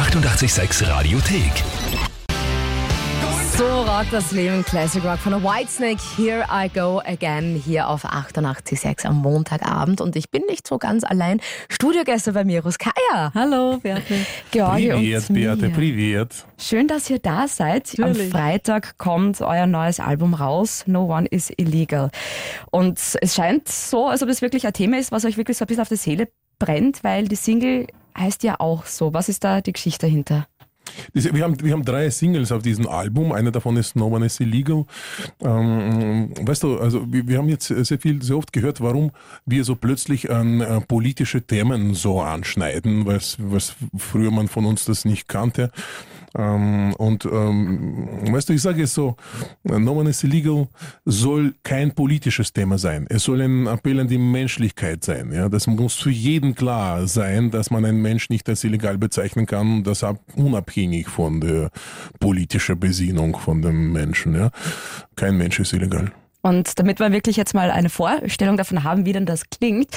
886 Radiothek. So rockt das Leben Classic Rock von der Whitesnake. Here I go again hier auf 88.6 am Montagabend. Und ich bin nicht so ganz allein. Studiogäste bei mir, Ruskaya. Hallo, Beate. Georgi Privet, und Beate, privet. Schön, dass ihr da seid. Natürlich. Am Freitag kommt euer neues Album raus, No One is Illegal. Und es scheint so, als ob es wirklich ein Thema ist, was euch wirklich so ein bisschen auf die Seele brennt, weil die Single heißt ja auch so. Was ist da die Geschichte dahinter? Das- Wir haben, wir haben drei Singles auf diesem Album. Eine davon ist No One is Illegal. Ähm, weißt du, also wir, wir haben jetzt sehr viel, sehr oft gehört, warum wir so plötzlich an äh, politische Themen so anschneiden, was, was früher man von uns das nicht kannte. Ähm, und ähm, weißt du, ich sage es so, No One is Illegal soll kein politisches Thema sein. Es soll ein Appell an die Menschlichkeit sein. Ja? Das muss für jeden klar sein, dass man einen Mensch nicht als illegal bezeichnen kann, das ab, unabhängig von der politischen Besinnung von dem Menschen. Ja? Kein Mensch ist illegal. Und damit wir wirklich jetzt mal eine Vorstellung davon haben, wie denn das klingt,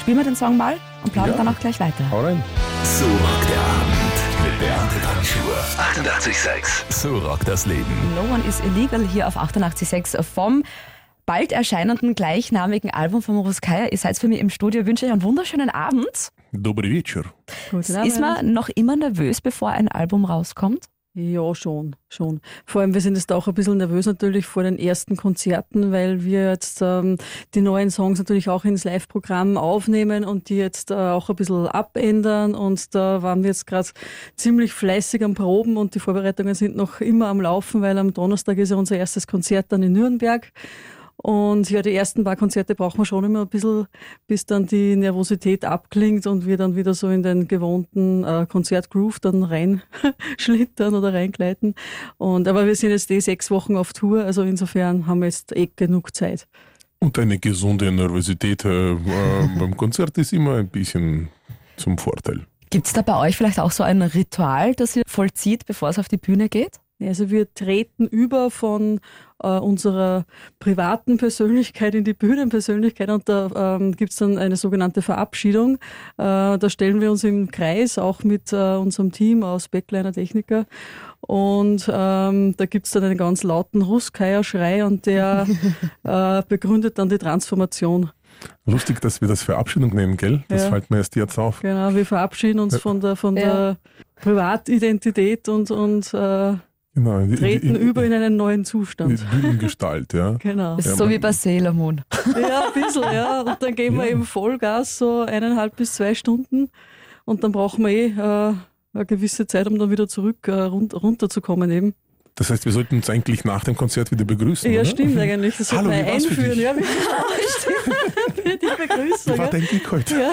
spielen wir den Song mal und plaudern Ja. dann auch gleich weiter. Hau rein. So rockt der Abend. 88.6. So rockt das Leben. No One is Illegal hier auf 88.6 vom bald erscheinenden gleichnamigen Album von Ruskaya. Ihr seid für mich im Studio. Ich wünsche euch einen wunderschönen Abend. Dobry wieczór. Ist man noch immer nervös, bevor ein Album rauskommt? Ja, schon, schon. Vor allem, wir sind jetzt auch ein bisschen nervös natürlich vor den ersten Konzerten, weil wir jetzt ähm, die neuen Songs natürlich auch ins Live-Programm aufnehmen und die jetzt äh, auch ein bisschen abändern. Und da waren wir jetzt gerade ziemlich fleißig am Proben und die Vorbereitungen sind noch immer am Laufen, weil am Donnerstag ist ja unser erstes Konzert dann in Nürnberg. Und ja, die ersten paar Konzerte brauchen wir schon immer ein bisschen, bis dann die Nervosität abklingt und wir dann wieder so in den gewohnten äh, Konzertgroove dann reinschlittern oder reingleiten. Und, aber wir sind jetzt eh sechs Wochen auf Tour, also insofern haben wir jetzt eh genug Zeit. Und eine gesunde Nervosität äh, äh, beim Konzert ist immer ein bisschen zum Vorteil. Gibt es da bei euch vielleicht auch so ein Ritual, das ihr vollzieht, bevor es auf die Bühne geht? Also wir treten über von äh, unserer privaten Persönlichkeit in die Bühnenpersönlichkeit und da ähm, gibt's dann eine sogenannte Verabschiedung. Äh, da stellen wir uns im Kreis, auch mit äh, unserem Team aus Backliner Techniker. Und ähm, da gibt's dann einen ganz lauten Ruskeier-Schrei und der äh, begründet dann die Transformation. Lustig, dass wir das Verabschiedung nennen, gell? Das Ja. fällt mir erst jetzt auf. Genau, wir verabschieden uns von der von Ja. der Privatidentität und, und äh, Genau. Die- treten über in einen neuen Die Zustand. Bühnengestalt, ja. Genau. Das ist Ja, so man- wie bei Sailor Moon. Ja, ein bisschen, ja. Und dann geben wir Ja. eben Vollgas, so eineinhalb bis zwei Stunden. Und dann brauchen wir eh äh, eine gewisse Zeit, um dann wieder zurück äh, run runterzukommen eben. Das heißt, wir sollten uns eigentlich nach dem Konzert wieder begrüßen. Ja, oder? stimmt eigentlich. Das Hallo, für einführen. dich? Ja, stimmt. Die Begrüßung. Wie war dein Gig heute? Ja.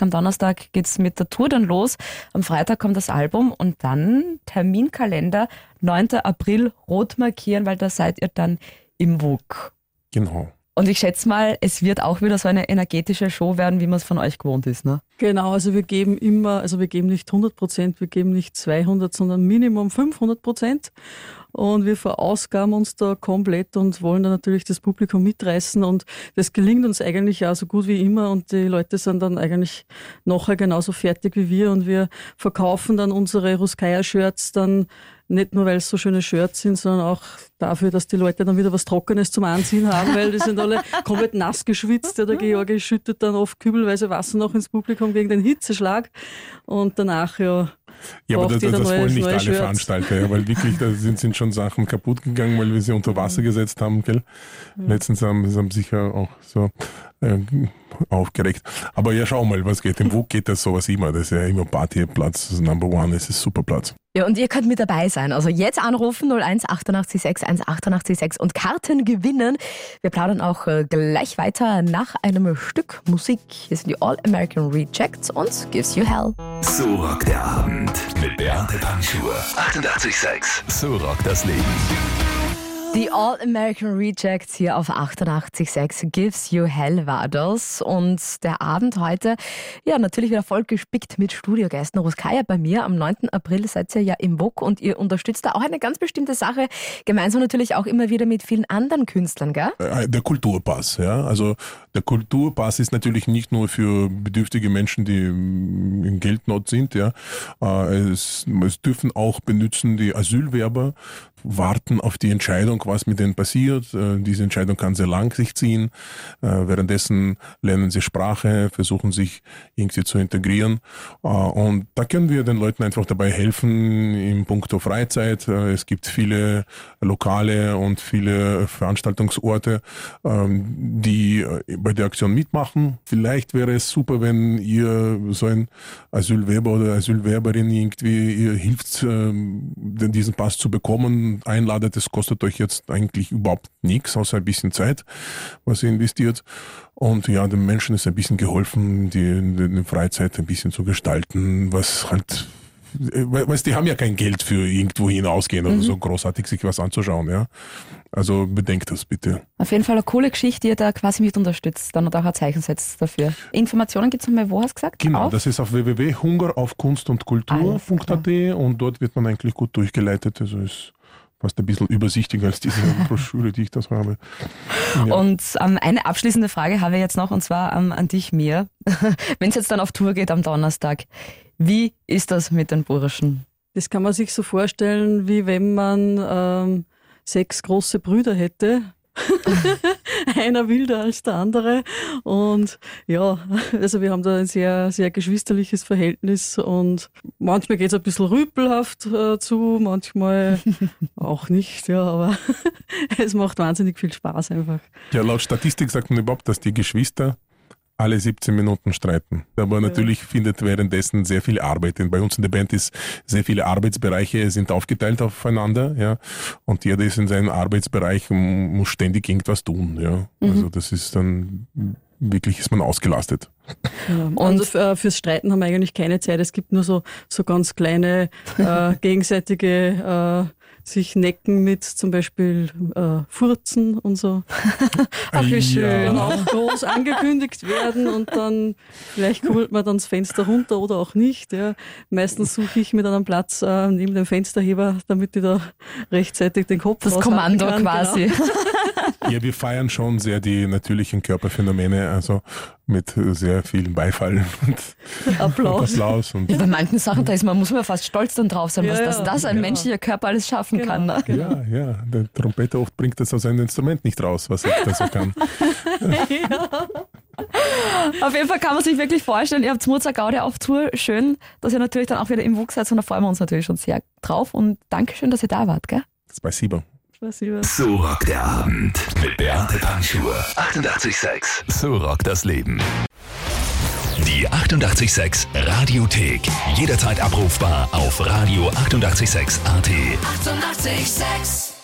Am Donnerstag geht's mit der Tour dann los. Am Freitag kommt das Album und dann Terminkalender 9. April rot markieren, weil da seid ihr dann im WUK. Genau. Und ich schätze mal, es wird auch wieder so eine energetische Show werden, wie man es von euch gewohnt ist, ne? Genau, also wir geben immer, also wir geben nicht 100 Prozent, wir geben nicht 200, sondern Minimum 500 Prozent. Und wir verausgaben uns da komplett und wollen da natürlich das Publikum mitreißen. Und das gelingt uns eigentlich auch so gut wie immer. Und die Leute sind dann eigentlich nachher genauso fertig wie wir. Und wir verkaufen dann unsere Ruskaya-Shirts dann nicht nur, weil es so schöne Shirts sind, sondern auch dafür, dass die Leute dann wieder was Trockenes zum Anziehen haben, weil die sind alle komplett nass geschwitzt. Ja, der Georgi schüttet dann oft kübelweise Wasser noch ins Publikum gegen den Hitzeschlag. Und danach, ja, Ja, aber das, das neue- wollen nicht alle Shirts. Veranstalter, ja, weil wirklich, da sind, sind schon Sachen kaputt gegangen, weil wir sie unter Wasser gesetzt haben, gell? Letztens haben sie haben sicher auch so äh, aufgeregt. Aber ja, schau mal, was geht. Im WUK geht das sowas immer. Das ist ja immer Partyplatz, das ist Number One, es ist super Platz. Ja, und ihr könnt mit dabei sein. Also jetzt anrufen 01 88 6 188 6 und Karten gewinnen. Wir plaudern auch äh, gleich weiter nach einem Stück Musik. Hier sind die All American Rejects und Gives You Hell. So rockt der Abend mit Beate Panschur. 88.6. So rockt das Leben. Die All-American Rejects hier auf 88.6 Gives You Hell war das. Und der Abend heute, ja, natürlich wieder voll gespickt mit Studiogästen. Roskaya bei mir. Am 9. April seid ihr ja im WOK und ihr unterstützt da auch eine ganz bestimmte Sache. Gemeinsam natürlich auch immer wieder mit vielen anderen Künstlern, gell? Äh, der Kulturpass, ja. Also der Kulturpass ist natürlich nicht nur für bedürftige Menschen, die in Geldnot sind, ja. Äh, es, es dürfen auch benutzen die Asylwerber warten auf die Entscheidung, was mit denen passiert. Äh, diese Entscheidung kann sehr lang sich ziehen. Äh, währenddessen lernen sie Sprache, versuchen sich irgendwie zu integrieren. Äh, und da können wir den Leuten einfach dabei helfen im Punkto Freizeit. Es gibt viele Lokale und viele Veranstaltungsorte, ähm, die bei der Aktion mitmachen. Vielleicht wäre es super, wenn ihr so ein Asylwerber oder Asylwerberin irgendwie ihr hilft, ähm, diesen Pass zu bekommen einladet, das kostet euch jetzt eigentlich überhaupt nichts, außer ein bisschen Zeit, was ihr investiert. Und ja, den Menschen ist ein bisschen geholfen, die, die Freizeit ein bisschen zu gestalten, was halt weißt, die haben ja kein Geld für irgendwo hinausgehen oder mhm. so großartig sich was anzuschauen, ja. Also bedenkt das bitte. Auf jeden Fall eine coole Geschichte, die ihr da quasi mit unterstützt, dann und auch ein Zeichen setzt dafür. Informationen gibt es nochmal, wo hast du gesagt? Genau, auf? das ist auf www.hungeraufkunstundkultur.at und dort wird man eigentlich gut durchgeleitet. Also ist fast ein bisschen übersichtiger als diese Broschüre, die ich das habe. Ja. Und ähm, eine abschließende Frage habe ich jetzt noch, und zwar ähm, an dich, Mir. Wenn es jetzt dann auf Tour geht am Donnerstag, wie ist das mit den Burschen? Das kann man sich so vorstellen, wie wenn man ähm, sechs große Brüder hätte einer wilder als der andere. Und ja, also wir haben da ein sehr, sehr geschwisterliches Verhältnis und manchmal geht es ein bisschen rüpelhaft äh, zu, manchmal auch nicht, ja, aber es macht wahnsinnig viel Spaß einfach. Ja, laut Statistik sagt man überhaupt, dass die Geschwister alle 17 Minuten streiten. Aber natürlich ja. findet währenddessen sehr viel Arbeit. Denn bei uns in der Band ist sehr viele Arbeitsbereiche sind aufgeteilt aufeinander, ja. Und jeder ist in seinem Arbeitsbereich und muss ständig irgendwas tun, ja. Mhm. Also das ist dann wirklich ist man ausgelastet. Ja, und also für, fürs Streiten haben wir eigentlich keine Zeit. Es gibt nur so, so ganz kleine äh, gegenseitige äh, sich necken mit zum Beispiel äh, Furzen und so. Ach, wie schön. Und auch groß angekündigt werden und dann vielleicht kurbelt man dann das Fenster runter oder auch nicht. Ja. Meistens suche ich mir dann einen Platz äh, neben dem Fensterheber, damit ich da rechtzeitig den Kopf Das Kommando kann, quasi. Genau. Ja, wir feiern schon sehr die natürlichen Körperphänomene, also mit sehr viel Beifall und Applaus. Und Applaus und ja, bei manchen Sachen, da ist man, muss man fast stolz dann drauf sein, was ja, das, das ein ja. menschlicher Körper alles schaffen genau, kann. Ne? Genau. Ja, ja. Der Trompeter oft bringt das aus einem Instrument nicht raus, was er da so kann. ja. Auf jeden Fall kann man sich wirklich vorstellen, ihr habt Mozart Gaudi auf Tour. Schön, dass ihr natürlich dann auch wieder im Wuchs seid und da freuen wir uns natürlich schon sehr drauf. Und Dankeschön, dass ihr da wart. Gell? was über. So rockt der Abend mit Beate Panschur. 88,6. So rockt das Leben. Die 88,6 Radiothek. Jederzeit abrufbar auf radio886.at. 88,6.